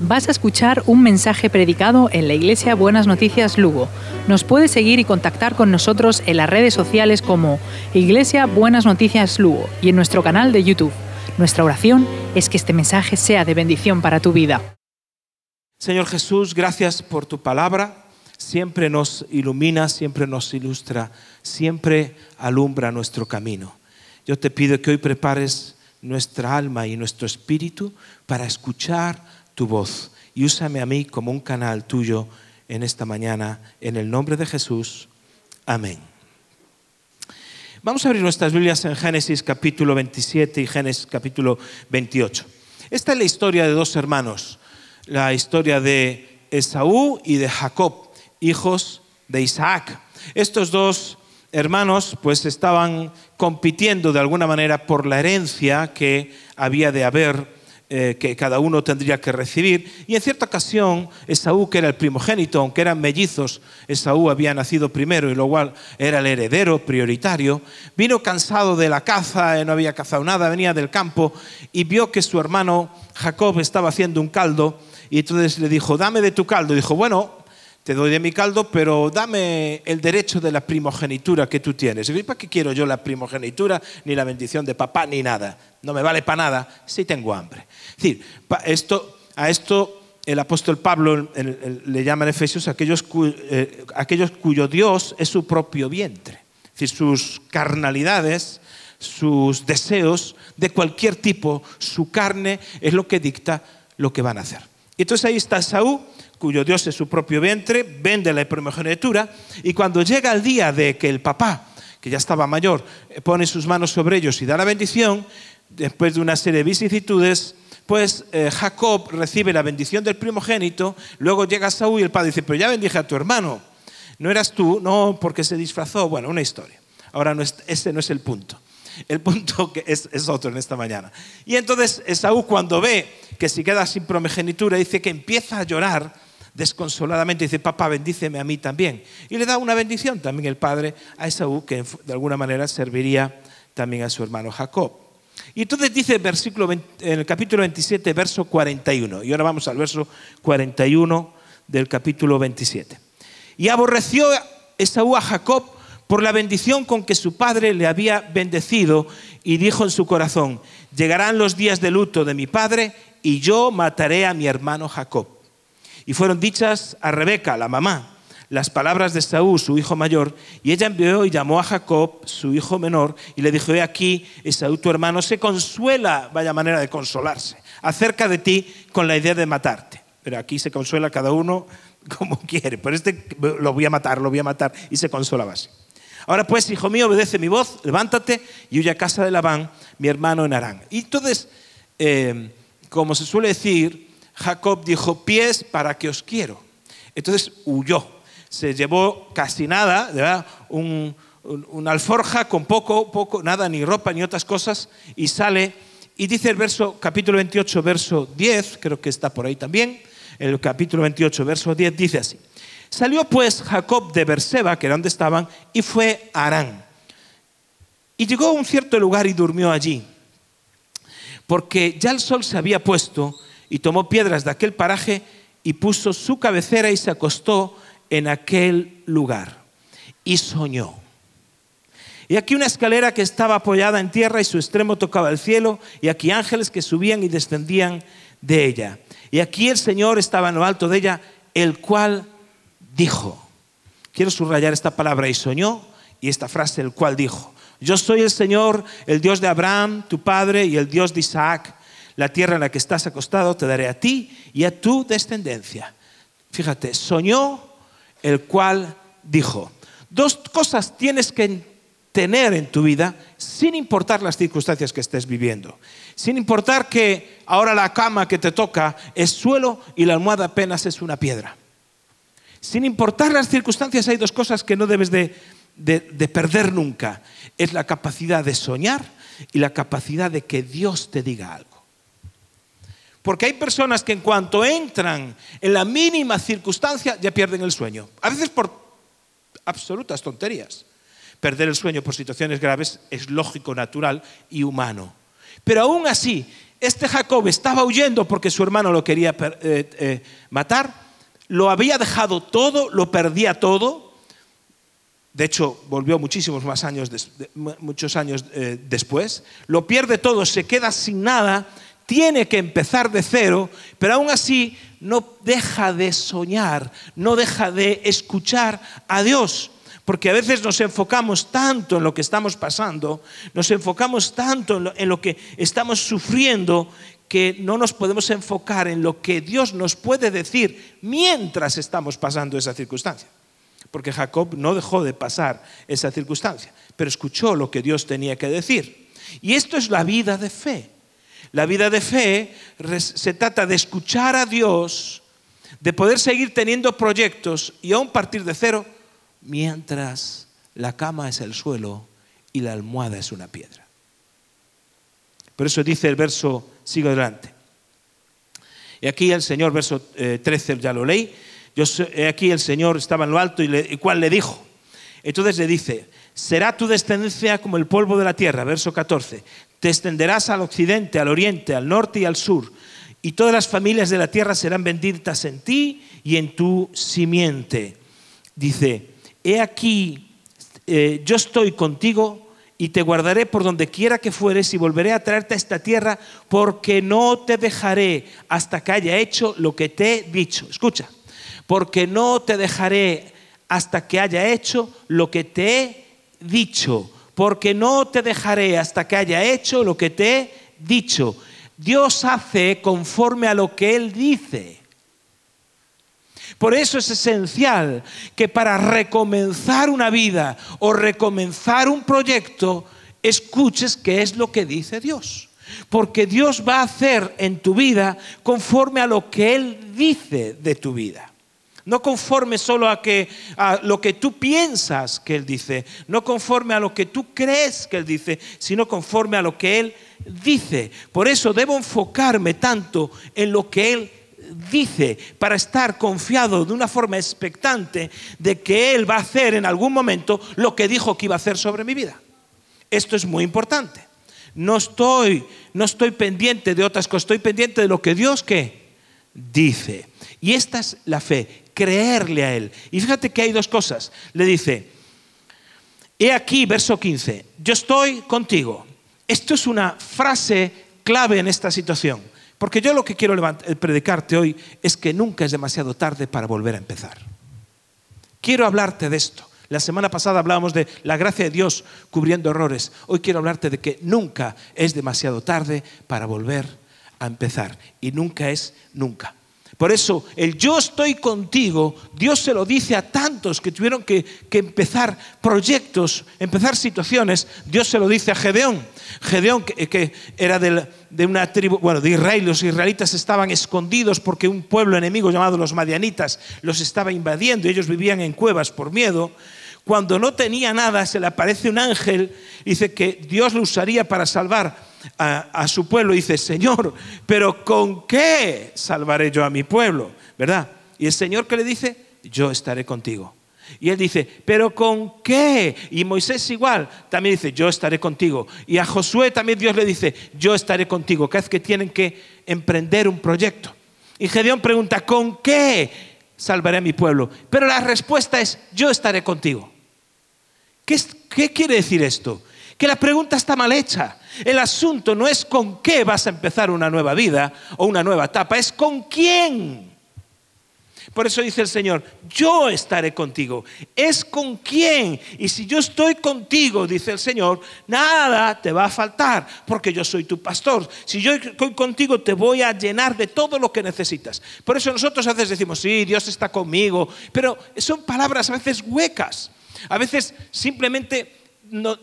Vas a escuchar un mensaje predicado en la Iglesia Buenas Noticias Lugo. Nos puedes seguir y contactar con nosotros en las redes sociales como Iglesia Buenas Noticias Lugo y en nuestro canal de YouTube. Nuestra oración es que este mensaje sea de bendición para tu vida. Señor Jesús, gracias por tu palabra. Siempre nos ilumina, siempre nos ilustra, siempre alumbra nuestro camino. Yo te pido que hoy prepares nuestra alma y nuestro espíritu para escuchar tu voz y úsame a mí como un canal tuyo en esta mañana, en el nombre de Jesús. Amén. Vamos a abrir nuestras Biblias en Génesis capítulo 27 y Génesis capítulo 28. Esta es la historia de dos hermanos, la historia de Esaú y de Jacob, hijos de Isaac. Estos dos hermanos pues estaban compitiendo de alguna manera por la herencia que había de haber eh, que cada uno tendría que recibir. Y en cierta ocasión, Esaú, que era el primogénito, aunque eran mellizos, Esaú había nacido primero y lo cual era el heredero prioritario, vino cansado de la caza, eh, no había cazado nada, venía del campo y vio que su hermano Jacob estaba haciendo un caldo y entonces le dijo, dame de tu caldo. Y dijo, bueno, te doy de mi caldo, pero dame el derecho de la primogenitura que tú tienes. ¿Y para qué quiero yo la primogenitura, ni la bendición de papá, ni nada? No me vale para nada si tengo hambre. Es decir, esto, a esto el apóstol Pablo le llama en Efesios aquellos, eh, aquellos cuyo Dios es su propio vientre. Sus carnalidades, sus deseos de cualquier tipo, su carne es lo que dicta lo que van a hacer. Y entonces ahí está Saúl cuyo Dios es su propio vientre, vende la primogenitura y cuando llega el día de que el papá, que ya estaba mayor, pone sus manos sobre ellos y da la bendición, después de una serie de vicisitudes, pues eh, Jacob recibe la bendición del primogénito, luego llega Saúl y el padre dice, pero ya bendije a tu hermano, no eras tú, no, porque se disfrazó, bueno, una historia. Ahora ese no es el punto. El punto que es, es, otro en esta mañana. Y entonces Saúl cuando ve que se queda sin primogenitura, dice que empieza a llorar desconsoladamente dice, papá, bendíceme a mí también. Y le da una bendición también el padre a Esaú, que de alguna manera serviría también a su hermano Jacob. Y entonces dice versículo en el capítulo 27, verso 41. Y ahora vamos al verso 41 del capítulo 27. Y aborreció Esaú a Jacob por la bendición con que su padre le había bendecido y dijo en su corazón, llegarán los días de luto de mi padre y yo mataré a mi hermano Jacob. Y fueron dichas a Rebeca, la mamá, las palabras de Saúl, su hijo mayor, y ella envió y llamó a Jacob, su hijo menor, y le dijo, he aquí, Esaú tu hermano se consuela, vaya manera de consolarse, acerca de ti con la idea de matarte. Pero aquí se consuela cada uno como quiere, pero este lo voy a matar, lo voy a matar, y se consolaba así. Ahora pues, hijo mío, obedece mi voz, levántate y huye a casa de Labán, mi hermano en Arán. Y entonces, eh, como se suele decir, Jacob dijo, pies para que os quiero. Entonces huyó. Se llevó casi nada, ¿verdad? Un, una alforja con poco, poco, nada, ni ropa ni otras cosas, y sale. Y dice el verso, capítulo 28, verso 10, creo que está por ahí también, el capítulo 28, verso 10, dice así. Salió pues Jacob de Berseba, que era donde estaban, y fue a Arán. Y llegó a un cierto lugar y durmió allí, porque ya el sol se había puesto y tomó piedras de aquel paraje y puso su cabecera y se acostó en aquel lugar. Y soñó. Y aquí una escalera que estaba apoyada en tierra y su extremo tocaba el cielo, y aquí ángeles que subían y descendían de ella. Y aquí el Señor estaba en lo alto de ella, el cual dijo, quiero subrayar esta palabra, y soñó, y esta frase, el cual dijo, yo soy el Señor, el Dios de Abraham, tu padre, y el Dios de Isaac la tierra en la que estás acostado te daré a ti y a tu descendencia. Fíjate, soñó el cual dijo, dos cosas tienes que tener en tu vida sin importar las circunstancias que estés viviendo. Sin importar que ahora la cama que te toca es suelo y la almohada apenas es una piedra. Sin importar las circunstancias hay dos cosas que no debes de, de perder nunca. Es la capacidad de soñar y la capacidad de que Dios te diga algo. Porque hay personas que en cuanto entran en la mínima circunstancia ya pierden el sueño. A veces por absolutas tonterías. Perder el sueño por situaciones graves es lógico, natural y humano. Pero aún así, este Jacob estaba huyendo porque su hermano lo quería eh, eh, matar, lo había dejado todo, lo perdía todo. De hecho, volvió muchísimos más años, muchos años eh, después. Lo pierde todo, se queda sin nada, tiene que empezar de cero, pero aún así no deja de soñar, no deja de escuchar a Dios. Porque a veces nos enfocamos tanto en lo que estamos pasando, nos enfocamos tanto en lo, que estamos sufriendo, que no nos podemos enfocar en lo que Dios nos puede decir mientras estamos pasando esa circunstancia. Porque Jacob no dejó de pasar esa circunstancia, pero escuchó lo que Dios tenía que decir. Y esto es la vida de fe. La vida de fe se trata de escuchar a Dios, de poder seguir teniendo proyectos y aún partir de cero mientras la cama es el suelo y la almohada es una piedra. Por eso dice el verso, sigo adelante. Y aquí el Señor, verso 13, eh, ya lo leí, yo, aquí el Señor estaba en lo alto y, le, cuál le dijo. Entonces le dice, será tu descendencia como el polvo de la tierra, verso 14. Te extenderás al occidente, al oriente, al norte y al sur, y todas las familias de la tierra serán benditas en ti y en tu simiente. Dice, he aquí, eh, yo estoy contigo y te guardaré por donde quiera que fueres y volveré a traerte a esta tierra porque no te dejaré hasta que haya hecho lo que te he dicho. Escucha, porque no te dejaré hasta que haya hecho lo que te he dicho, porque no te dejaré hasta que haya hecho lo que te he dicho. Dios hace conforme a lo que Él dice. Por eso es esencial que para recomenzar una vida o recomenzar un proyecto, escuches qué es lo que dice Dios. Porque Dios va a hacer en tu vida conforme a lo que Él dice de tu vida. No conforme solo a, que, a lo que tú piensas que Él dice, no conforme a lo que tú crees que Él dice, sino conforme a lo que Él dice. Por eso debo enfocarme tanto en lo que Él dice para estar confiado de una forma expectante de que Él va a hacer en algún momento lo que dijo que iba a hacer sobre mi vida. Esto es muy importante. No estoy, no estoy pendiente de otras cosas, estoy pendiente de lo que Dios que dice. Y esta es la fe, creerle a Él. Y fíjate que hay dos cosas. Le dice, he aquí, verso 15, yo estoy contigo. Esto es una frase clave en esta situación. Porque yo lo que quiero eh, predicarte hoy es que nunca es demasiado tarde para volver a empezar. Quiero hablarte de esto. La semana pasada hablábamos de la gracia de Dios cubriendo errores. Hoy quiero hablarte de que nunca es demasiado tarde para volver a empezar. Y nunca es nunca. Por eso, el yo estoy contigo, Dios se lo dice a tantos que tuvieron que, empezar proyectos, empezar situaciones. Dios se lo dice a Gedeón. Gedeón, que, era de una tribu, bueno, de Israel, los israelitas estaban escondidos porque un pueblo enemigo llamado los madianitas los estaba invadiendo y ellos vivían en cuevas por miedo. Cuando no tenía nada, se le aparece un ángel, dice que Dios lo usaría para salvar a, su pueblo dice, Señor, pero ¿con qué salvaré yo a mi pueblo? ¿Verdad? Y el Señor que le dice, yo estaré contigo. Y él dice, ¿pero con qué? Y Moisés igual, también dice, yo estaré contigo. Y a Josué también Dios le dice, yo estaré contigo. Cada vez que tienen que emprender un proyecto. Y Gedeón pregunta, ¿con qué salvaré a mi pueblo? Pero la respuesta es, yo estaré contigo. ¿Qué, quiere decir esto? Que la pregunta está mal hecha. El asunto no es con qué vas a empezar una nueva vida o una nueva etapa, es con quién. Por eso dice el Señor, yo estaré contigo. Es con quién. Y si yo estoy contigo, dice el Señor, nada te va a faltar, porque yo soy tu pastor. Si yo estoy contigo, te voy a llenar de todo lo que necesitas. Por eso nosotros a veces decimos, sí, Dios está conmigo, pero son palabras a veces huecas. A veces simplemente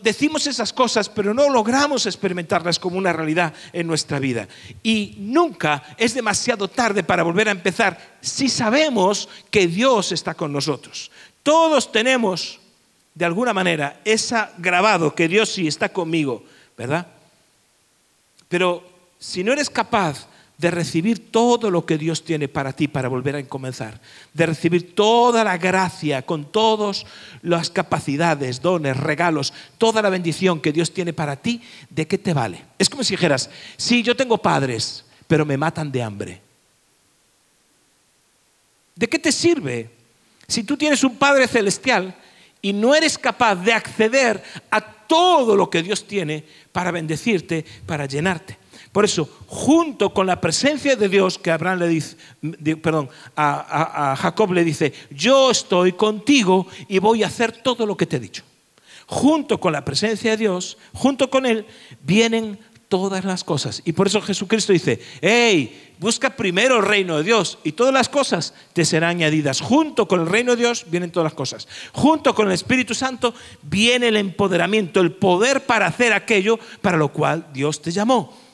decimos esas cosas, pero no logramos experimentarlas como una realidad en nuestra vida. Y nunca es demasiado tarde para volver a empezar si sabemos que Dios está con nosotros. Todos tenemos, de alguna manera, esa grabado que Dios sí está conmigo, ¿verdad? Pero si no eres capaz de recibir todo lo que Dios tiene para ti para volver a comenzar, de recibir toda la gracia con todas las capacidades, dones, regalos, toda la bendición que Dios tiene para ti, ¿de qué te vale? Es como si dijeras, sí, yo tengo padres, pero me matan de hambre. ¿De qué te sirve si tú tienes un Padre celestial y no eres capaz de acceder a todo lo que Dios tiene para bendecirte, para llenarte? Por eso, junto con la presencia de Dios, que Abraham le dice, perdón, a, a Jacob le dice, yo estoy contigo y voy a hacer todo lo que te he dicho. Junto con la presencia de Dios, junto con Él, vienen todas las cosas. Y por eso Jesucristo dice, hey, busca primero el reino de Dios y todas las cosas te serán añadidas. Junto con el reino de Dios vienen todas las cosas. Junto con el Espíritu Santo viene el empoderamiento, el poder para hacer aquello para lo cual Dios te llamó.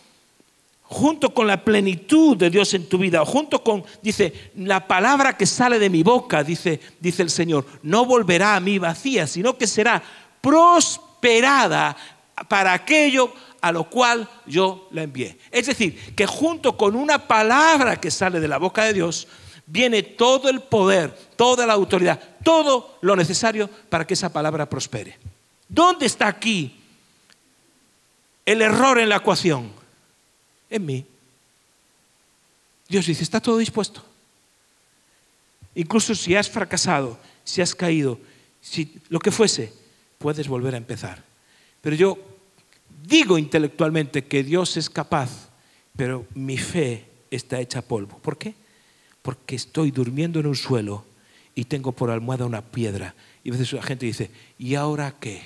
Junto con la plenitud de Dios en tu vida, junto con, dice, la palabra que sale de mi boca, dice, dice el Señor, no volverá a mí vacía, sino que será prosperada para aquello a lo cual yo la envié. Es decir, que junto con una palabra que sale de la boca de Dios, viene todo el poder, toda la autoridad, todo lo necesario para que esa palabra prospere. ¿Dónde está aquí el error en la ecuación? En mí. Dios dice, está todo dispuesto. Incluso si has fracasado, si has caído, si lo que fuese, puedes volver a empezar. Pero yo digo intelectualmente que Dios es capaz, pero mi fe está hecha polvo. ¿Por qué? Porque estoy durmiendo en un suelo y tengo por almohada una piedra. Y a veces la gente dice, ¿y ahora qué?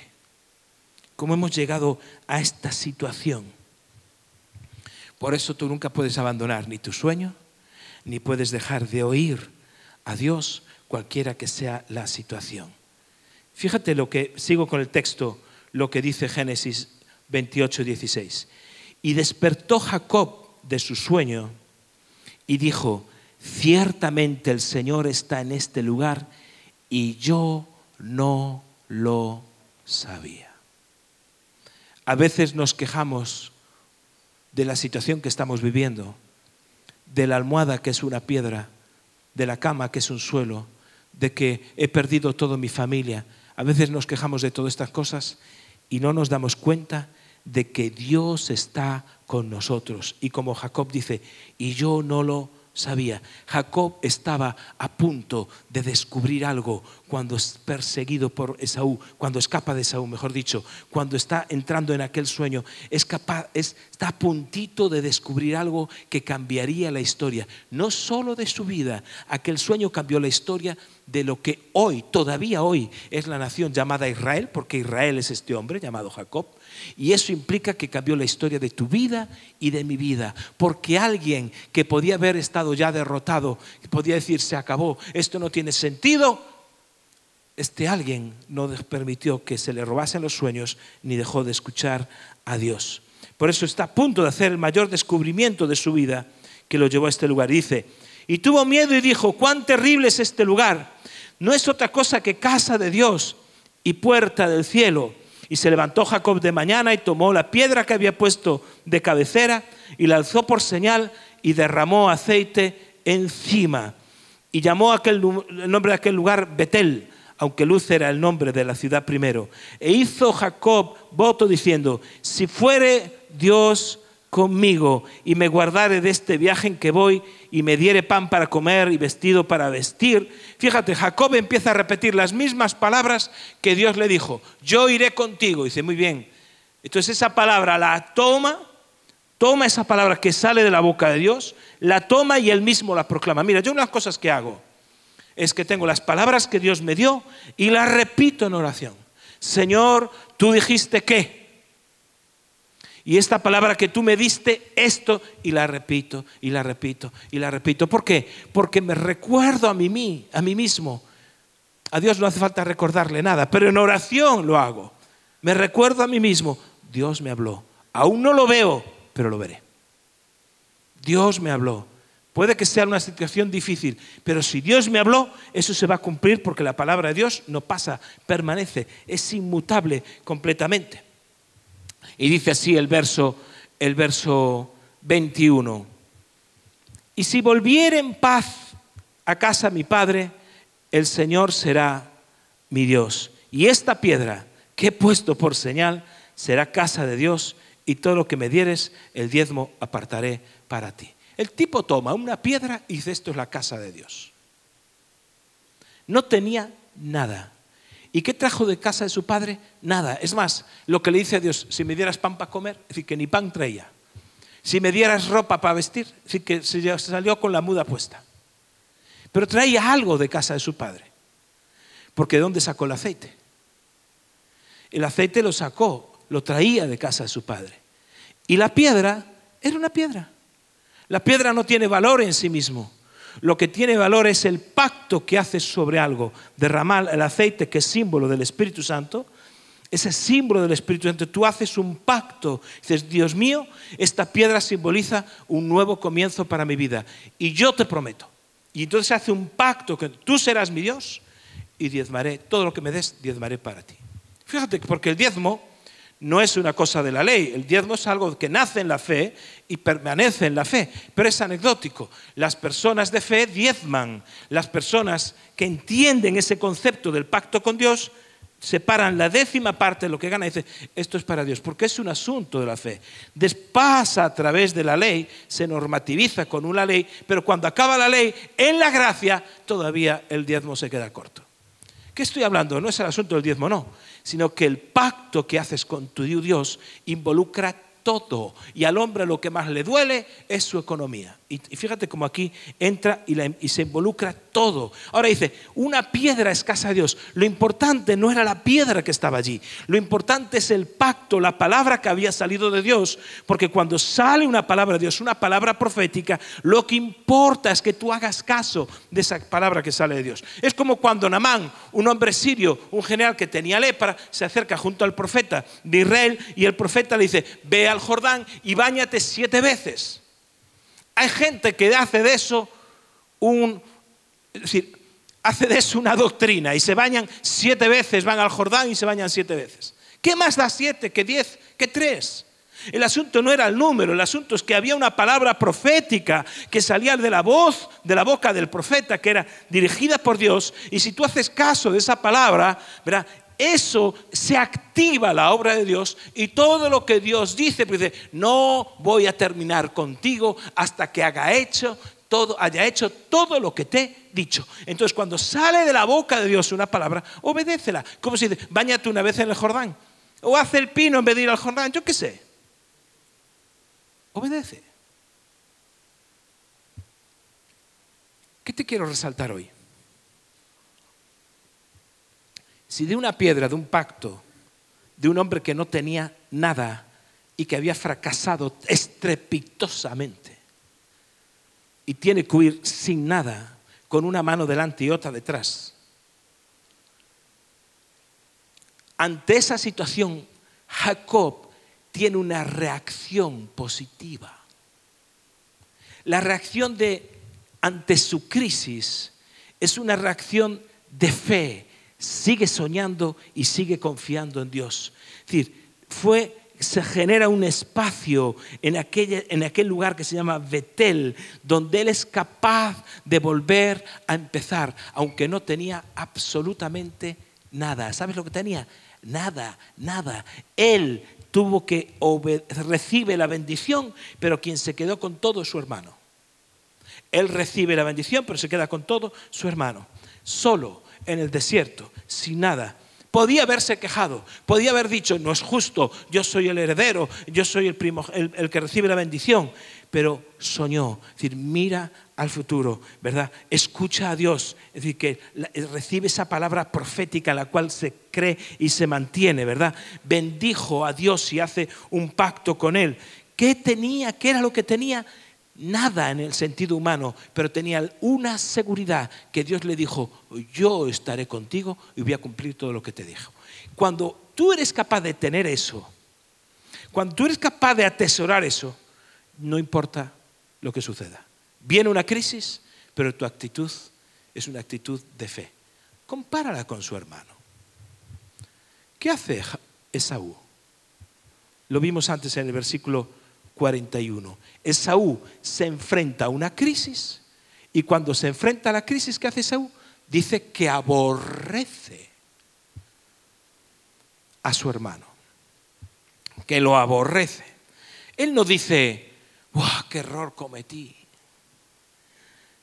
¿Cómo hemos llegado a esta situación? Por eso tú nunca puedes abandonar ni tu sueño, ni puedes dejar de oír a Dios cualquiera que sea la situación. Fíjate lo que, sigo con el texto, lo que dice Génesis 28, 16. Y despertó Jacob de su sueño y dijo, ciertamente el Señor está en este lugar y yo no lo sabía. A veces nos quejamos de la situación que estamos viviendo, de la almohada que es una piedra, de la cama que es un suelo, de que he perdido toda mi familia. A veces nos quejamos de todas estas cosas y no nos damos cuenta de que Dios está con nosotros. Y como Jacob dice, y yo no lo sabía. Jacob estaba a punto de descubrir algo cuando es perseguido por Esaú, cuando escapa de Esaú, mejor dicho, cuando está entrando en aquel sueño, es capaz, está a puntito de descubrir algo que cambiaría la historia, no solo de su vida, aquel sueño cambió la historia de lo que hoy, todavía hoy, es la nación llamada Israel, porque Israel es este hombre llamado Jacob, y eso implica que cambió la historia de tu vida y de mi vida. Porque alguien que podía haber estado ya derrotado, podía decir, se acabó, esto no tiene sentido, este alguien no permitió que se le robasen los sueños ni dejó de escuchar a Dios. Por eso está a punto de hacer el mayor descubrimiento de su vida que lo llevó a este lugar. Dice, y tuvo miedo y dijo, cuán terrible es este lugar. No es otra cosa que casa de Dios y puerta del cielo. Y se levantó Jacob de mañana y tomó la piedra que había puesto de cabecera y la alzó por señal y derramó aceite encima. Y llamó aquel, el nombre de aquel lugar Betel, aunque Luz era el nombre de la ciudad primero. E hizo Jacob voto diciendo, si fuere Dios conmigo y me guardare de este viaje en que voy y me diere pan para comer y vestido para vestir. Fíjate, Jacob empieza a repetir las mismas palabras que Dios le dijo, yo iré contigo. dice, muy bien. Entonces esa palabra la toma, toma esa palabra que sale de la boca de Dios, la toma y él mismo la proclama. Mira, yo unas cosas que hago es que tengo las palabras que Dios me dio y las repito en oración. Señor, tú dijiste que y esta palabra que tú me diste, esto, y la repito, y la repito, y la repito. ¿Por qué? Porque me recuerdo a mí, a mí mismo. A Dios no hace falta recordarle nada, pero en oración lo hago. Me recuerdo a mí mismo, Dios me habló. Aún no lo veo, pero lo veré. Dios me habló. Puede que sea una situación difícil, pero si Dios me habló, eso se va a cumplir porque la palabra de Dios no pasa, permanece, es inmutable completamente. Y dice así el verso, el verso 21. Y si volviere en paz a casa mi padre, el Señor será mi Dios. Y esta piedra que he puesto por señal será casa de Dios y todo lo que me dieres, el diezmo apartaré para ti. El tipo toma una piedra y dice, esto es la casa de Dios. No tenía nada. ¿Y qué trajo de casa de su padre? Nada. Es más, lo que le dice a Dios, si me dieras pan para comer, es decir, que ni pan traía. Si me dieras ropa para vestir, es decir, que se salió con la muda puesta. Pero traía algo de casa de su padre. Porque ¿de dónde sacó el aceite? El aceite lo sacó, lo traía de casa de su padre. Y la piedra era una piedra. La piedra no tiene valor en sí mismo. Lo que tiene valor es el pacto que haces sobre algo. Derramar el aceite, que es símbolo del Espíritu Santo, ese símbolo del Espíritu Santo. Tú haces un pacto. Dices, Dios mío, esta piedra simboliza un nuevo comienzo para mi vida. Y yo te prometo. Y entonces se hace un pacto que tú serás mi Dios y diezmaré, todo lo que me des, diezmaré para ti. Fíjate, porque el diezmo no es una cosa de la ley, el diezmo es algo que nace en la fe y permanece en la fe, pero es anecdótico. Las personas de fe diezman, las personas que entienden ese concepto del pacto con Dios separan la décima parte de lo que gana y dicen, esto es para Dios, porque es un asunto de la fe. Despasa a través de la ley, se normativiza con una ley, pero cuando acaba la ley, en la gracia, todavía el diezmo se queda corto. ¿Qué estoy hablando? No es el asunto del diezmo, no sino que el pacto que haces con tu Dios involucra todo. Y al hombre lo que más le duele es su economía. Y, fíjate cómo aquí entra y, se involucra todo. Ahora dice, una piedra es casa de Dios. Lo importante no era la piedra que estaba allí. Lo importante es el pacto, la palabra que había salido de Dios. Porque cuando sale una palabra de Dios, una palabra profética, lo que importa es que tú hagas caso de esa palabra que sale de Dios. Es como cuando Namán, un hombre sirio, un general que tenía lepra, se acerca junto al profeta de Israel y el profeta le dice, ve al Jordán y báñate siete veces. Hay gente que hace de eso una doctrina y se bañan siete veces, van al Jordán y se bañan siete veces. ¿Qué más da siete que diez que tres? El asunto no era el número, el asunto es que había una palabra profética que salía de la voz, de la boca del profeta, que era dirigida por Dios, y si tú haces caso de esa palabra, verá, eso se activa la obra de Dios y todo lo que Dios dice, pues dice, no voy a terminar contigo hasta que haga hecho todo, haya hecho todo lo que te he dicho. Entonces, cuando sale de la boca de Dios una palabra, obedécela. Como si dice, bañate una vez en el Jordán. O hace el pino en vez de ir al Jordán, yo qué sé. Obedece. ¿Qué te quiero resaltar hoy? Si de una piedra, de un pacto, de un hombre que no tenía nada y que había fracasado estrepitosamente y tiene que huir sin nada, con una mano delante y otra detrás. Ante esa situación, Jacob tiene una reacción positiva. La reacción de ante su crisis es una reacción de fe, sigue soñando y sigue confiando en Dios. Es decir, fue, se genera un espacio en, en aquel lugar que se llama Betel, donde él es capaz de volver a empezar, aunque no tenía absolutamente nada. ¿Sabes lo que tenía? Nada, nada. Él tuvo que recibe la bendición, pero quien se quedó con todo es su hermano. Él recibe la bendición, pero se queda con todo su hermano. Solo en el desierto, sin nada. Podía haberse quejado, podía haber dicho, no es justo, yo soy el heredero, yo soy el, primo, el, que recibe la bendición, pero soñó, es decir, mira al futuro, ¿verdad? Escucha a Dios, es decir, que recibe esa palabra profética en la cual se cree y se mantiene, ¿verdad? Bendijo a Dios y hace un pacto con Él. ¿Qué tenía? ¿Qué era lo que tenía? Nada en el sentido humano, pero tenía una seguridad que Dios le dijo, yo estaré contigo y voy a cumplir todo lo que te dijo. Cuando tú eres capaz de tener eso, cuando tú eres capaz de atesorar eso, no importa lo que suceda. Viene una crisis, pero tu actitud es una actitud de fe. Compárala con su hermano. ¿Qué hace Esaú? Lo vimos antes en el versículo 41. Esaú se enfrenta a una crisis y cuando se enfrenta a la crisis, ¿qué hace Esaú? Dice que aborrece a su hermano, que lo aborrece. Él no dice, ¡Wow, qué error cometí!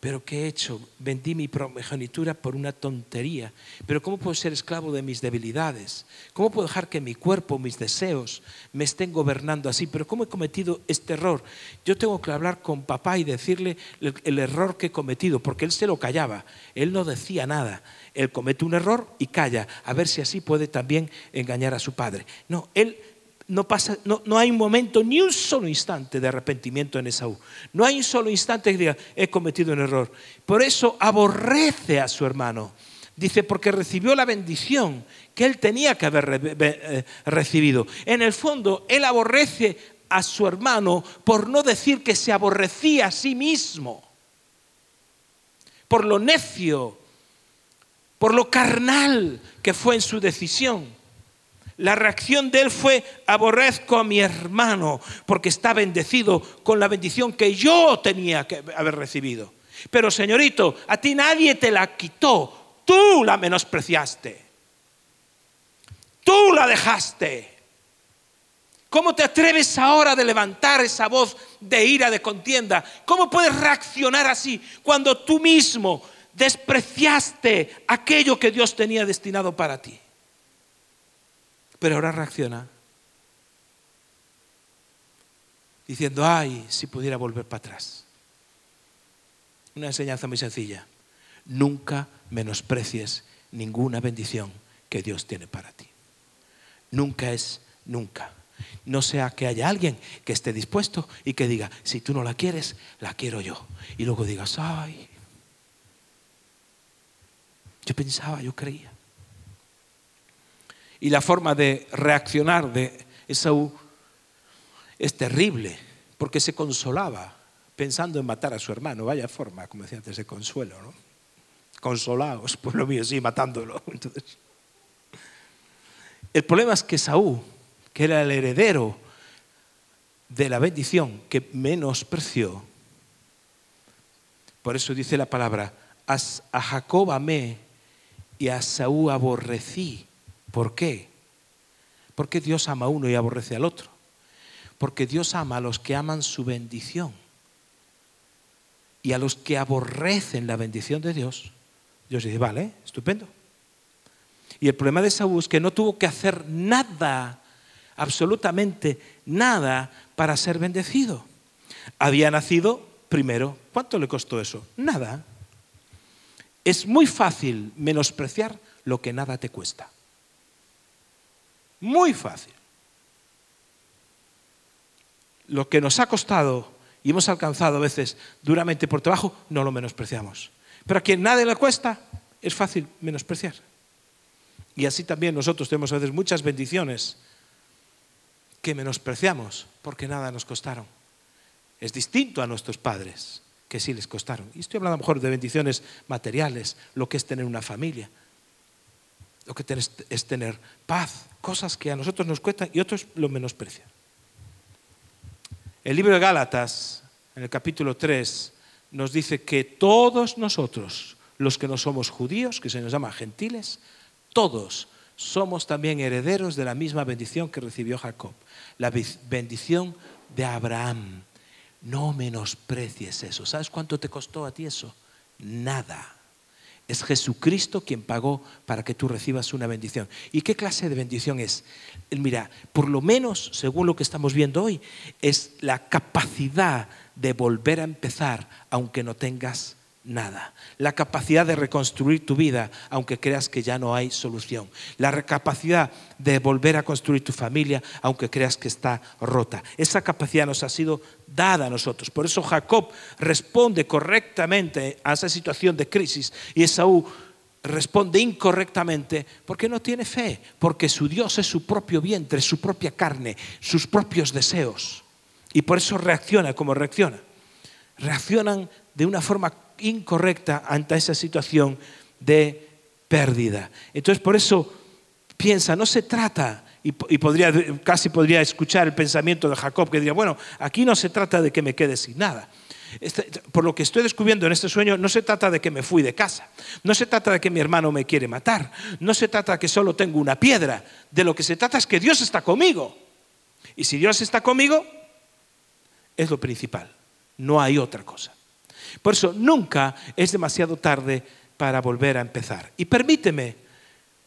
Pero ¿qué he hecho? Vendí mi progenitura por una tontería. Pero ¿cómo puedo ser esclavo de mis debilidades? ¿Cómo puedo dejar que mi cuerpo, mis deseos me estén gobernando así? Pero ¿cómo he cometido este error? Yo tengo que hablar con papá y decirle el, error que he cometido, porque él se lo callaba. Él no decía nada. Él comete un error y calla, a ver si así puede también engañar a su padre. No, él no, pasa, no, no, hay un momento, ni un solo instante de arrepentimiento en Esaú. No hay un solo instante que diga, he cometido un error. Por eso aborrece a su hermano. Dice, porque recibió la bendición que él tenía que haber eh, recibido. En el fondo, él aborrece a su hermano por no decir que se aborrecía a sí mismo. Por lo necio, por lo carnal que fue en su decisión. La reacción de él fue, aborrezco a mi hermano porque está bendecido con la bendición que yo tenía que haber recibido. Pero señorito, a ti nadie te la quitó, tú la menospreciaste, tú la dejaste. ¿Cómo te atreves ahora de levantar esa voz de ira, de contienda? ¿Cómo puedes reaccionar así cuando tú mismo despreciaste aquello que Dios tenía destinado para ti? Pero ahora reacciona diciendo, ay, si pudiera volver para atrás. Una enseñanza muy sencilla. Nunca menosprecies ninguna bendición que Dios tiene para ti. Nunca es nunca. No sea que haya alguien que esté dispuesto y que diga, si tú no la quieres, la quiero yo. Y luego digas, ay, yo pensaba, yo creía. Y la forma de reaccionar de Esaú es terrible, porque se consolaba pensando en matar a su hermano. Vaya forma, como decía antes, de consuelo, ¿no? Consolaos, pues lo mío, sí, matándolo. Entonces, el problema es que Esaú, que era el heredero de la bendición que menospreció, por eso dice la palabra, a Jacob amé y a Saúl aborrecí ¿Por qué? Porque Dios ama a uno y aborrece al otro. Porque Dios ama a los que aman su bendición. Y a los que aborrecen la bendición de Dios, Dios dice, vale, estupendo. Y el problema de Saúl es que no tuvo que hacer nada, absolutamente nada, para ser bendecido. Había nacido primero. ¿Cuánto le costó eso? Nada. Es muy fácil menospreciar lo que nada te cuesta. Muy fácil. Lo que nos ha costado y hemos alcanzado a veces duramente por trabajo, no lo menospreciamos. Pero a quien nada le cuesta, es fácil menospreciar. Y así también nosotros tenemos a veces muchas bendiciones que menospreciamos porque nada nos costaron. Es distinto a nuestros padres, que sí les costaron. Y estoy hablando a lo mejor de bendiciones materiales, lo que es tener una familia, lo que es tener paz, cosas que a nosotros nos cuestan y otros lo menosprecian. El libro de Gálatas, en el capítulo 3, nos dice que todos nosotros, los que no somos judíos, que se nos llama gentiles, todos somos también herederos de la misma bendición que recibió Jacob, la bendición de Abraham. No menosprecies eso. ¿Sabes cuánto te costó a ti eso? Nada. Es Jesucristo quien pagó para que tú recibas una bendición. ¿Y qué clase de bendición es? Mira, por lo menos, según lo que estamos viendo hoy, es la capacidad de volver a empezar aunque no tengas nada. La capacidad de reconstruir tu vida aunque creas que ya no hay solución. La capacidad de volver a construir tu familia aunque creas que está rota. Esa capacidad nos ha sido dada a nosotros. Por eso Jacob responde correctamente a esa situación de crisis y Esaú responde incorrectamente porque no tiene fe, porque su Dios es su propio vientre, su propia carne, sus propios deseos. Y por eso reacciona como reacciona. Reaccionan de una forma incorrecta ante esa situación de pérdida. Entonces, por eso piensa, no se trata y, podría, casi podría escuchar el pensamiento de Jacob que diría, bueno, aquí no se trata de que me quede sin nada. Este, por lo que estoy descubriendo en este sueño, no se trata de que me fui de casa, no se trata de que mi hermano me quiere matar, no se trata de que solo tengo una piedra, de lo que se trata es que Dios está conmigo. Y si Dios está conmigo, es lo principal, no hay otra cosa. Por eso nunca es demasiado tarde para volver a empezar. Y permíteme,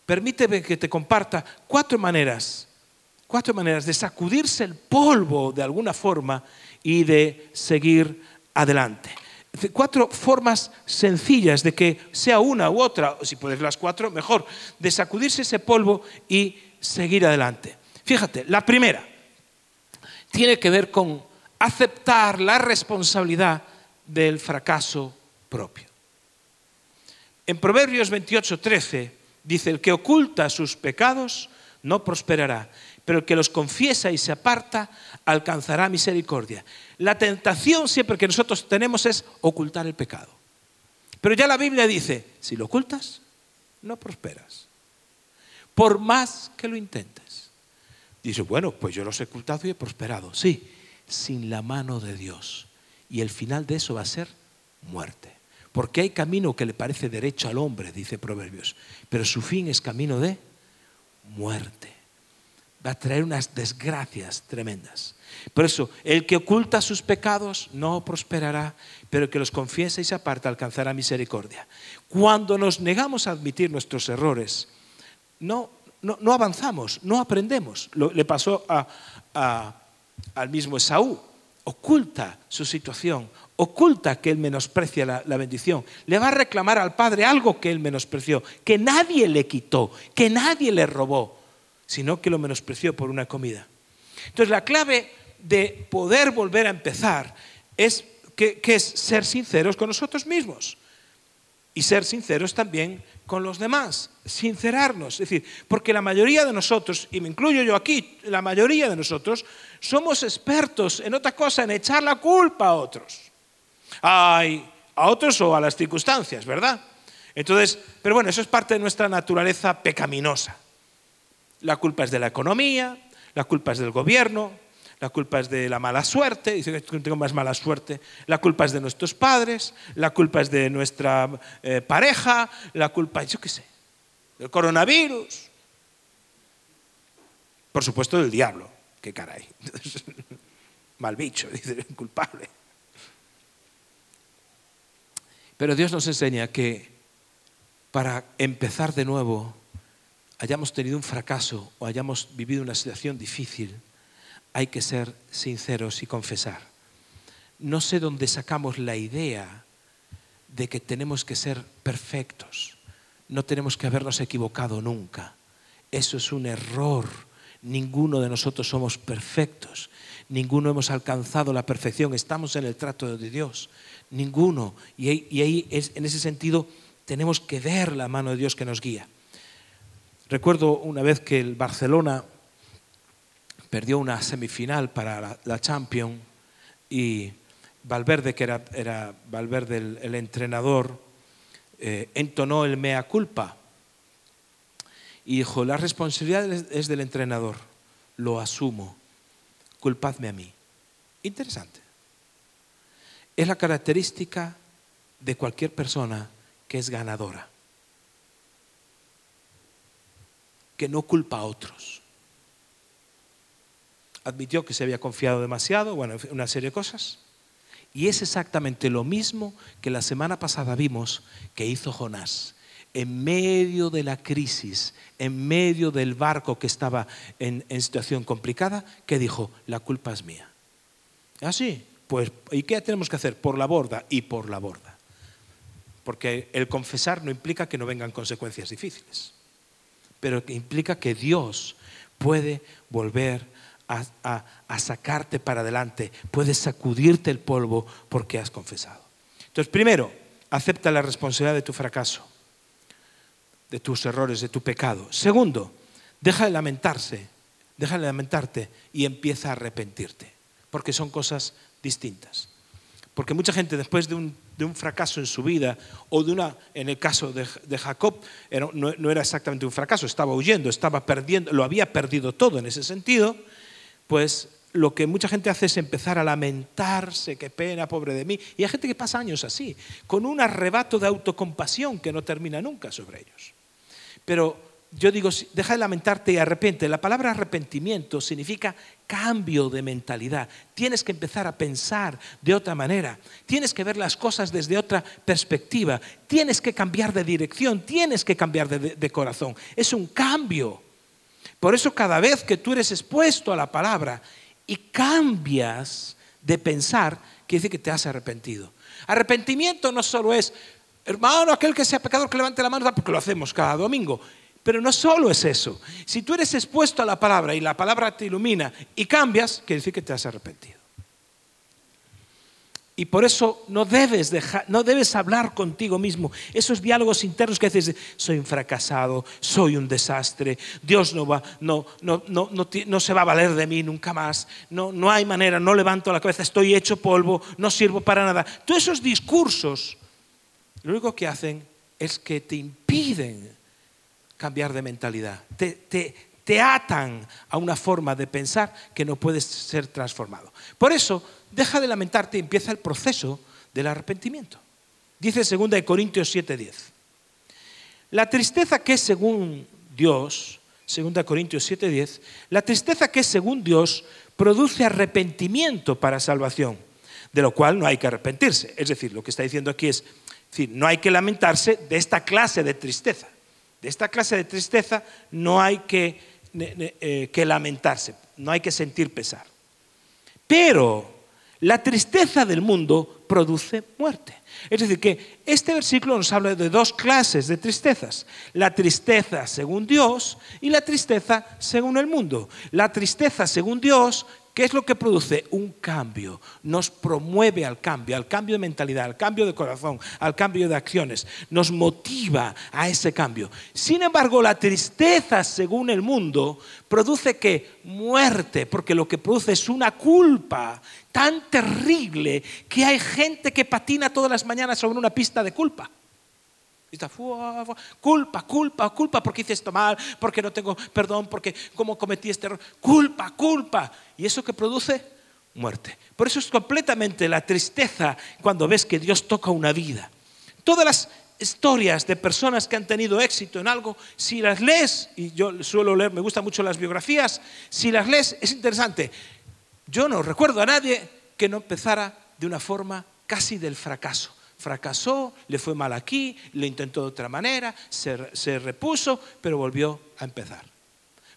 permíteme que te comparta cuatro maneras, cuatro maneras de sacudirse el polvo de alguna forma y de seguir adelante. Cuatro formas sencillas de que sea una u otra, o si puedes las cuatro, mejor, de sacudirse ese polvo y seguir adelante. Fíjate, la primera tiene que ver con aceptar la responsabilidad del fracaso propio. En Proverbios 28, 13 dice, el que oculta sus pecados no prosperará, pero el que los confiesa y se aparta alcanzará misericordia. La tentación siempre que nosotros tenemos es ocultar el pecado. Pero ya la Biblia dice, si lo ocultas, no prosperas. Por más que lo intentes. Dice, bueno, pues yo los he ocultado y he prosperado. Sí, sin la mano de Dios. Y el final de eso va a ser muerte. Porque hay camino que le parece derecho al hombre, dice Proverbios, pero su fin es camino de muerte. Va a traer unas desgracias tremendas. Por eso, el que oculta sus pecados no prosperará, pero el que los confiesa y se aparta alcanzará misericordia. Cuando nos negamos a admitir nuestros errores, no, no, avanzamos, no aprendemos. le pasó al mismo Esaú. Oculta su situación, oculta que él menosprecia la, bendición. Le va a reclamar al Padre algo que él menospreció, que nadie le quitó, que nadie le robó, sino que lo menospreció por una comida. Entonces la clave de poder volver a empezar es que, es ser sinceros con nosotros mismos y ser sinceros también con los demás, sincerarnos. Es decir, porque la mayoría de nosotros, y me incluyo yo aquí, la mayoría de nosotros somos expertos en otra cosa, en echar la culpa a otros. Ay, a otros o a las circunstancias, ¿verdad? Entonces, pero bueno, eso es parte de nuestra naturaleza pecaminosa. La culpa es de la economía, la culpa es del gobierno, la culpa es de la mala suerte, dice que tengo más mala suerte, la culpa es de nuestros padres, la culpa es de nuestra eh, pareja, la culpa yo qué sé, del coronavirus, por supuesto del diablo, qué caray, mal bicho, dice, culpable. Pero Dios nos enseña que para empezar de nuevo, hayamos tenido un fracaso o hayamos vivido una situación difícil, hay que ser sinceros y confesar. No sé dónde sacamos la idea de que tenemos que ser perfectos. No tenemos que habernos equivocado nunca. Eso es un error. Ninguno de nosotros somos perfectos. Ninguno hemos alcanzado la perfección. Estamos en el trato de Dios. Ninguno. Y ahí, en ese sentido tenemos que ver la mano de Dios que nos guía. Recuerdo una vez que el Barcelona perdió una semifinal para la, Champions y Valverde, que era, Valverde el, entrenador, eh, entonó el mea culpa y dijo, la responsabilidad es del entrenador, lo asumo, culpadme a mí. Interesante. Es la característica de cualquier persona que es ganadora. que no culpa a otros. Admitió que se había confiado demasiado, bueno, una serie de cosas. Y es exactamente lo mismo que la semana pasada vimos que hizo Jonás. En medio de la crisis, en medio del barco que estaba en, situación complicada, que dijo, la culpa es mía. Ah, pues, ¿y qué tenemos que hacer? Por la borda y por la borda. Porque el confesar no implica que no vengan consecuencias difíciles pero que implica que Dios puede volver a, sacarte para adelante, puede sacudirte el polvo porque has confesado. Entonces, primero, acepta la responsabilidad de tu fracaso, de tus errores, de tu pecado. Segundo, deja de lamentarse, deja de lamentarte y empieza a arrepentirte, porque son cosas distintas. Porque mucha gente después de un fracaso en su vida o de una, en el caso de, Jacob, no, era exactamente un fracaso, estaba huyendo, estaba perdiendo, lo había perdido todo en ese sentido, pues lo que mucha gente hace es empezar a lamentarse, qué pena, pobre de mí. Y hay gente que pasa años así, con un arrebato de autocompasión que no termina nunca sobre ellos. Pero yo digo, deja de lamentarte y arrepiente. La palabra arrepentimiento significa cambio de mentalidad. Tienes que empezar a pensar de otra manera. Tienes que ver las cosas desde otra perspectiva. Tienes que cambiar de dirección. Tienes que cambiar de corazón. Es un cambio. Por eso cada vez que tú eres expuesto a la palabra y cambias de pensar, quiere decir que te has arrepentido. Arrepentimiento no solo es, hermano, aquel que sea pecador que levante la mano, porque lo hacemos cada domingo. Pero no solo es eso. Si tú eres expuesto a la palabra y la palabra te ilumina y cambias, quiere decir que te has arrepentido. Y por eso no debes, dejar, no debes hablar contigo mismo. Esos diálogos internos que dices, soy un fracasado, soy un desastre, Dios no, va, no, no, no, no, se va a valer de mí nunca más, no, no hay manera, no levanto la cabeza, estoy hecho polvo, no sirvo para nada. Todos esos discursos, lo único que hacen es que te impiden cambiar de mentalidad, te, te, te atan a una forma de pensar que no puedes ser transformado. Por eso, deja de lamentarte y empieza el proceso del arrepentimiento. Dice 2 Corintios 7:10. La tristeza que es según Dios, 2 Corintios 7:10, la tristeza que es según Dios produce arrepentimiento para salvación, de lo cual no hay que arrepentirse. Es decir, lo que está diciendo aquí es, decir, no hay que lamentarse de esta clase de tristeza. De esta clase de tristeza no hay que que lamentarse, no hay que sentir pesar. Pero la tristeza del mundo produce muerte. Es decir, que este versículo nos habla de dos clases de tristezas. La tristeza según Dios y la tristeza según el mundo. La tristeza según Dios ¿Qué es lo que produce? Un cambio. Nos promueve al cambio, al cambio de mentalidad, al cambio de corazón, al cambio de acciones. Nos motiva a ese cambio. Sin embargo, la tristeza, según el mundo, produce que muerte, porque lo que produce es una culpa tan terrible que hay gente que patina todas las mañanas sobre una pista de culpa. Está, culpa, culpa, culpa, porque hice esto mal, porque no tengo perdón, porque cómo cometí este error. Culpa, culpa. ¿Y eso que produce? Muerte. Por eso es completamente la tristeza cuando ves que Dios toca una vida. Todas las historias de personas que han tenido éxito en algo, si las lees, y yo suelo leer, me gustan mucho las biografías, si las lees es interesante. Yo no recuerdo a nadie que no empezara de una forma casi del fracaso fracasó, le fue mal aquí, le intentó de otra manera, se, repuso, pero volvió a empezar.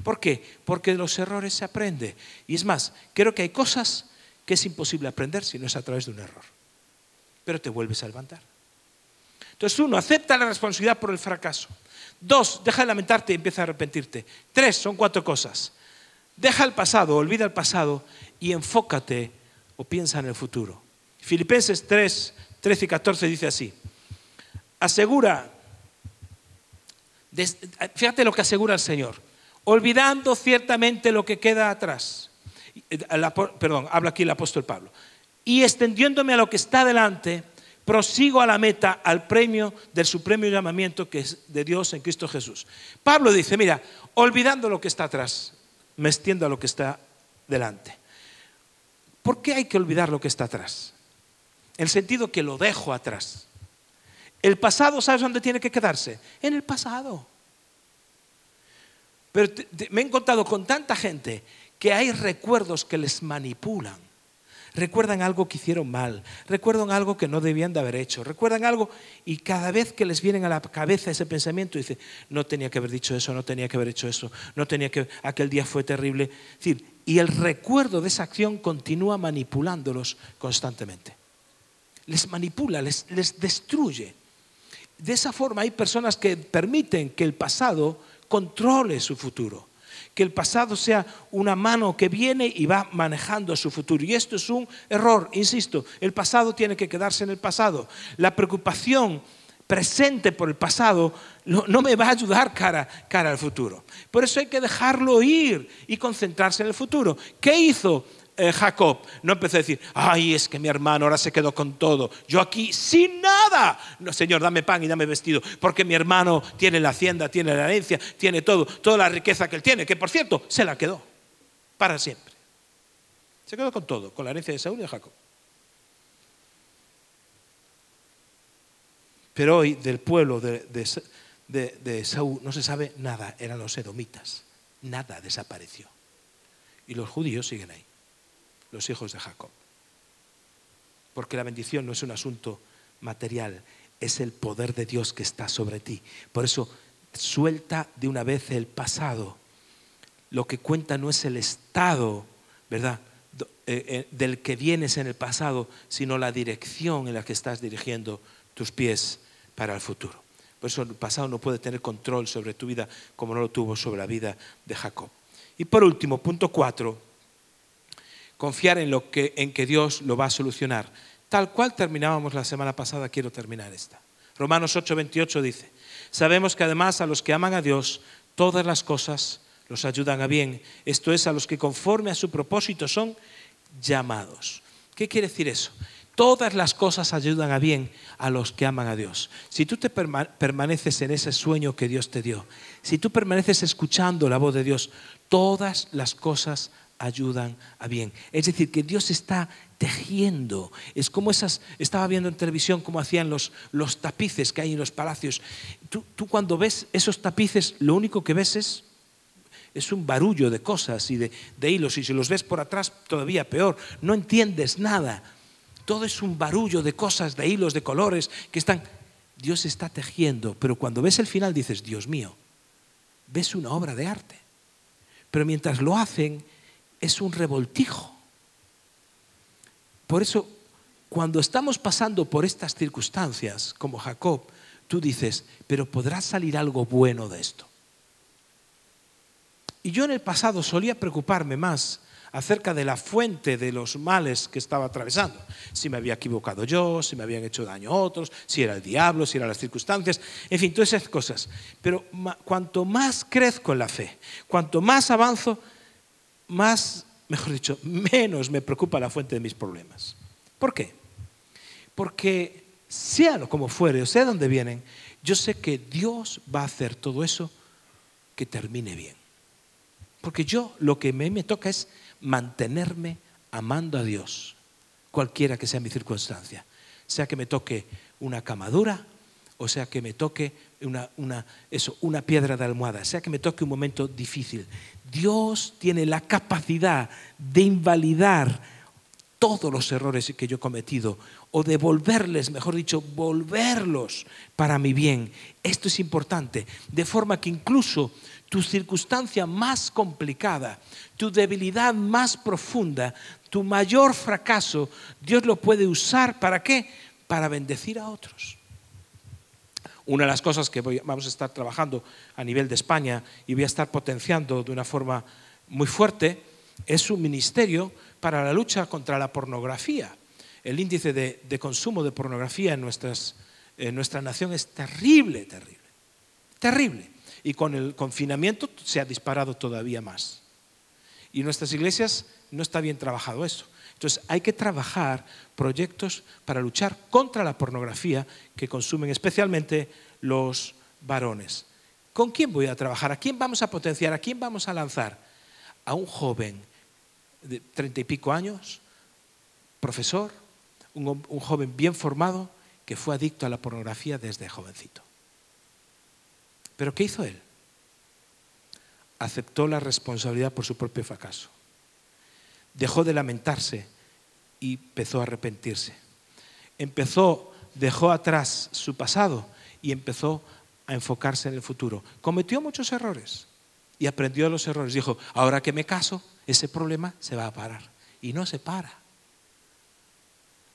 ¿Por qué? Porque de los errores se aprende. Y es más, creo que hay cosas que es imposible aprender si no es a través de un error. Pero te vuelves a levantar. Entonces, uno, acepta la responsabilidad por el fracaso. Dos, deja de lamentarte y empieza a arrepentirte. Tres, son cuatro cosas. Deja el pasado, olvida el pasado y enfócate o piensa en el futuro. Filipenses 3, 13 y 14 dice así. Asegura, fíjate lo que asegura el Señor, olvidando ciertamente lo que queda atrás. Perdón, habla aquí el apóstol Pablo. Y extendiéndome a lo que está delante, prosigo a la meta, al premio del supremo llamamiento que es de Dios en Cristo Jesús. Pablo dice, mira, olvidando lo que está atrás, me extiendo a lo que está delante. ¿Por qué hay que olvidar lo que está atrás? El sentido que lo dejo atrás. El pasado, ¿sabes dónde tiene que quedarse? En el pasado. Pero me he encontrado con tanta gente que hay recuerdos que les manipulan. Recuerdan algo que hicieron mal, recuerdan algo que no debían de haber hecho, recuerdan algo y cada vez que les viene a la cabeza ese pensamiento dice, no tenía que haber dicho eso, no tenía que haber hecho eso, no tenía que, aquel día fue terrible. y el recuerdo de esa acción continúa manipulándolos constantemente les manipula, les, destruye. De esa forma hay personas que permiten que el pasado controle su futuro, que el pasado sea una mano que viene y va manejando su futuro. Y esto es un error, insisto, el pasado tiene que quedarse en el pasado. La preocupación presente por el pasado no, me va a ayudar cara, cara al futuro. Por eso hay que dejarlo ir y concentrarse en el futuro. ¿Qué hizo eh, Jacob no empezó a decir, ay, es que mi hermano ahora se quedó con todo, yo aquí sin nada. No, Señor, dame pan y dame vestido, porque mi hermano tiene la hacienda, tiene la herencia, tiene todo, toda la riqueza que él tiene, que por cierto, se la quedó para siempre. Se quedó con todo, con la herencia de Saúl y de Jacob. Pero hoy del pueblo de, de Saúl no se sabe nada, eran los edomitas. Nada desapareció. Y los judíos siguen ahí los hijos de Jacob. Porque la bendición no es un asunto material, es el poder de Dios que está sobre ti. Por eso, suelta de una vez el pasado. Lo que cuenta no es el estado, ¿verdad? Eh, eh, del que vienes en el pasado, sino la dirección en la que estás dirigiendo tus pies para el futuro. Por eso el pasado no puede tener control sobre tu vida como no lo tuvo sobre la vida de Jacob. Y por último, punto cuatro, confiar en, lo que, en que Dios lo va a solucionar. Tal cual terminábamos la semana pasada, quiero terminar esta. Romanos 8:28 dice, sabemos que además a los que aman a Dios, todas las cosas los ayudan a bien. Esto es, a los que conforme a su propósito son llamados. ¿Qué quiere decir eso? Todas las cosas ayudan a bien a los que aman a Dios. Si tú te permaneces en ese sueño que Dios te dio, si tú permaneces escuchando la voz de Dios, todas las cosas ayudan a bien. Es decir, que Dios está tejiendo. Es como esas, estaba viendo en televisión cómo hacían los, los tapices que hay en los palacios. Tú, cuando ves esos tapices, lo único que ves es, es un barullo de cosas y de, de hilos. Y si los ves por atrás, todavía peor. No entiendes nada. Todo es un barullo de cosas, de hilos, de colores que están... Dios está tejiendo, pero cuando ves el final dices, Dios mío, ves una obra de arte. Pero mientras lo hacen, es un revoltijo. Por eso, cuando estamos pasando por estas circunstancias, como Jacob, tú dices, pero podrá salir algo bueno de esto. Y yo en el pasado solía preocuparme más acerca de la fuente de los males que estaba atravesando. Si me había equivocado yo, si me habían hecho daño otros, si era el diablo, si eran las circunstancias, en fin, todas esas cosas. Pero cuanto más crezco en la fe, cuanto más avanzo, más, mejor dicho, menos me preocupa la fuente de mis problemas. ¿Por qué? Porque sea lo como fuere, o sea donde vienen, yo sé que Dios va a hacer todo eso que termine bien. Porque yo lo que me, me toca es mantenerme amando a Dios, cualquiera que sea mi circunstancia. Sea que me toque una camadura, o sea que me toque una, una, eso, una piedra de almohada, sea que me toque un momento difícil. Dios tiene la capacidad de invalidar todos los errores que yo he cometido o de volverles, mejor dicho, volverlos para mi bien. Esto es importante, de forma que incluso tu circunstancia más complicada, tu debilidad más profunda, tu mayor fracaso, Dios lo puede usar para qué? Para bendecir a otros. Una de las cosas que vamos a estar trabajando a nivel de España y voy a estar potenciando de una forma muy fuerte es un ministerio para la lucha contra la pornografía. El índice de, consumo de pornografía en, en nuestra nación es terrible, terrible, terrible. Y con el confinamiento se ha disparado todavía más. Y en nuestras iglesias no está bien trabajado eso. Entonces hay que trabajar proyectos para luchar contra la pornografía que consumen especialmente los varones. ¿Con quién voy a trabajar? ¿A quién vamos a potenciar? ¿A quién vamos a lanzar? A un joven de treinta y pico años, profesor, un, un joven bien formado que fue adicto a la pornografía desde jovencito. ¿Pero qué hizo él? Aceptó la responsabilidad por su propio fracaso dejó de lamentarse y empezó a arrepentirse. Empezó, dejó atrás su pasado y empezó a enfocarse en el futuro. Cometió muchos errores y aprendió de los errores. Dijo, ahora que me caso, ese problema se va a parar. Y no se para.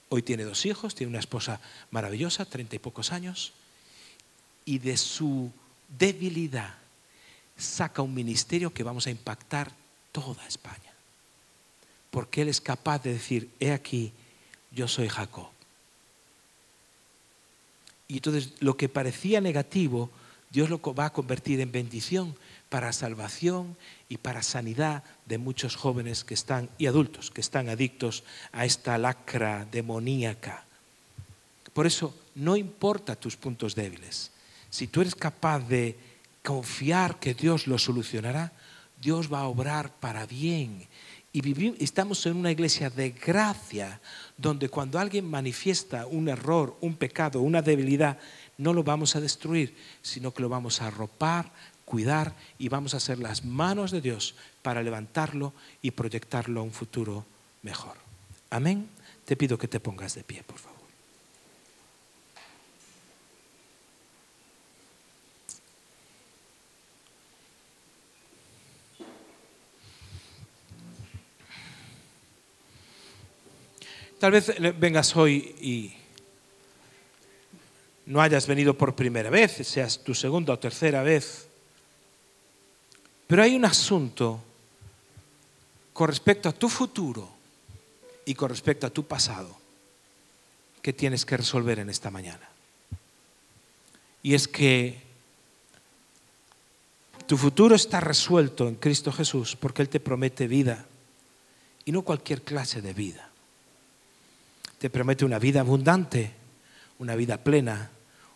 Hoy tiene dos hijos, tiene una esposa maravillosa, treinta y pocos años, y de su debilidad saca un ministerio que vamos a impactar toda España porque Él es capaz de decir, he aquí, yo soy Jacob. Y entonces lo que parecía negativo, Dios lo va a convertir en bendición para salvación y para sanidad de muchos jóvenes que están y adultos que están adictos a esta lacra demoníaca. Por eso no importa tus puntos débiles. Si tú eres capaz de confiar que Dios lo solucionará, Dios va a obrar para bien. Y estamos en una iglesia de gracia, donde cuando alguien manifiesta un error, un pecado, una debilidad, no lo vamos a destruir, sino que lo vamos a arropar, cuidar y vamos a ser las manos de Dios para levantarlo y proyectarlo a un futuro mejor. Amén. Te pido que te pongas de pie, por favor. Tal vez vengas hoy y no hayas venido por primera vez, seas tu segunda o tercera vez. Pero hay un asunto con respecto a tu futuro y con respecto a tu pasado que tienes que resolver en esta mañana. Y es que tu futuro está resuelto en Cristo Jesús porque Él te promete vida y no cualquier clase de vida. Te promete una vida abundante, una vida plena,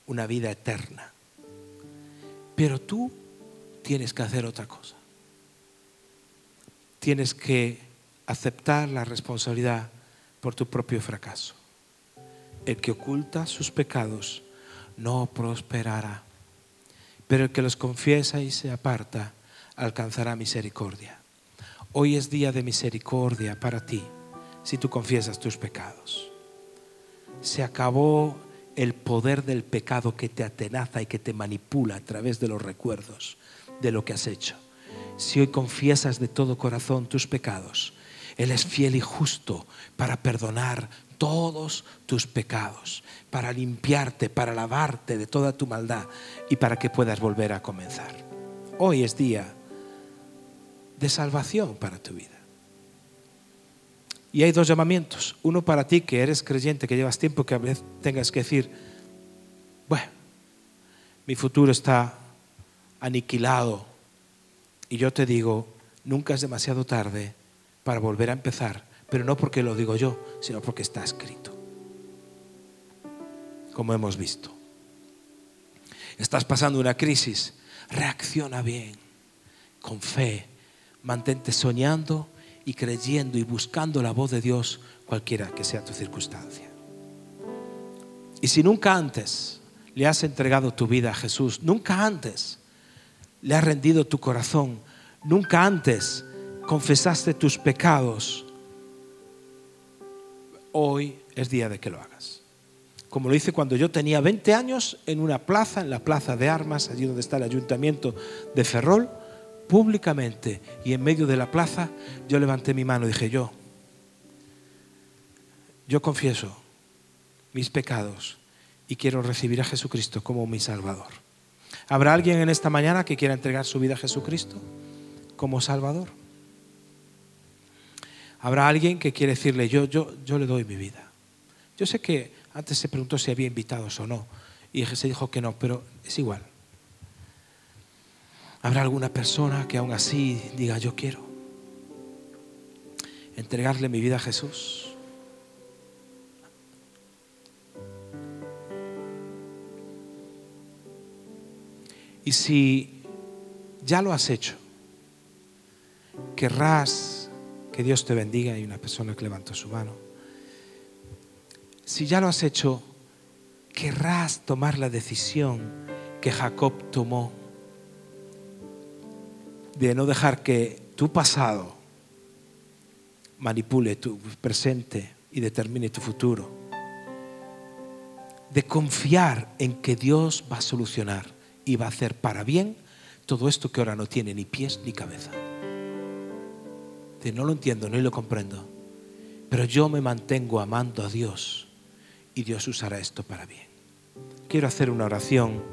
una vida eterna. Pero tú tienes que hacer otra cosa. Tienes que aceptar la responsabilidad por tu propio fracaso. El que oculta sus pecados no prosperará, pero el que los confiesa y se aparta alcanzará misericordia. Hoy es día de misericordia para ti si tú confiesas tus pecados. Se acabó el poder del pecado que te atenaza y que te manipula a través de los recuerdos de lo que has hecho. Si hoy confiesas de todo corazón tus pecados, Él es fiel y justo para perdonar todos tus pecados, para limpiarte, para lavarte de toda tu maldad y para que puedas volver a comenzar. Hoy es día de salvación para tu vida. Y hay dos llamamientos. Uno para ti que eres creyente, que llevas tiempo, que a veces tengas que decir, bueno, mi futuro está aniquilado. Y yo te digo, nunca es demasiado tarde para volver a empezar, pero no porque lo digo yo, sino porque está escrito. Como hemos visto. Estás pasando una crisis, reacciona bien, con fe, mantente soñando y creyendo y buscando la voz de Dios, cualquiera que sea tu circunstancia. Y si nunca antes le has entregado tu vida a Jesús, nunca antes le has rendido tu corazón, nunca antes confesaste tus pecados, hoy es día de que lo hagas. Como lo hice cuando yo tenía 20 años en una plaza, en la plaza de armas, allí donde está el ayuntamiento de Ferrol, públicamente y en medio de la plaza, yo levanté mi mano y dije, yo, yo confieso mis pecados y quiero recibir a Jesucristo como mi Salvador. ¿Habrá alguien en esta mañana que quiera entregar su vida a Jesucristo como Salvador? ¿Habrá alguien que quiere decirle, yo, yo, yo le doy mi vida? Yo sé que antes se preguntó si había invitados o no, y se dijo que no, pero es igual. Habrá alguna persona que aún así diga, yo quiero entregarle mi vida a Jesús. Y si ya lo has hecho, querrás que Dios te bendiga. Hay una persona que levantó su mano. Si ya lo has hecho, querrás tomar la decisión que Jacob tomó de no dejar que tu pasado manipule tu presente y determine tu futuro. De confiar en que Dios va a solucionar y va a hacer para bien todo esto que ahora no tiene ni pies ni cabeza. De no lo entiendo, ni lo comprendo, pero yo me mantengo amando a Dios y Dios usará esto para bien. Quiero hacer una oración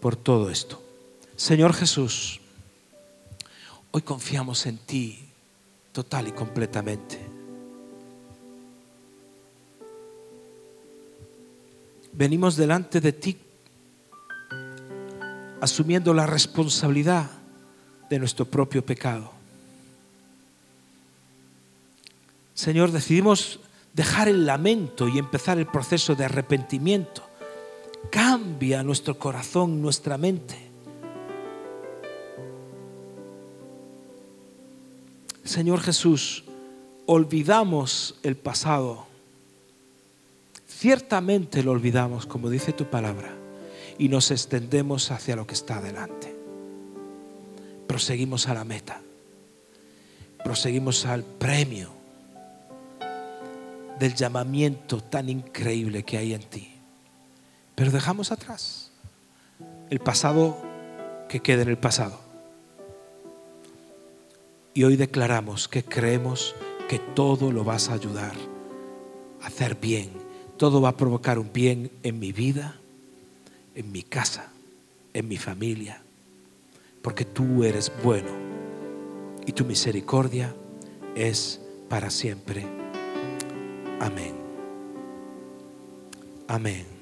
por todo esto. Señor Jesús, Hoy confiamos en ti total y completamente. Venimos delante de ti asumiendo la responsabilidad de nuestro propio pecado. Señor, decidimos dejar el lamento y empezar el proceso de arrepentimiento. Cambia nuestro corazón, nuestra mente. Señor Jesús, olvidamos el pasado. Ciertamente lo olvidamos, como dice tu palabra, y nos extendemos hacia lo que está delante. Proseguimos a la meta. Proseguimos al premio del llamamiento tan increíble que hay en ti. Pero dejamos atrás el pasado que quede en el pasado. Y hoy declaramos que creemos que todo lo vas a ayudar a hacer bien. Todo va a provocar un bien en mi vida, en mi casa, en mi familia. Porque tú eres bueno y tu misericordia es para siempre. Amén. Amén.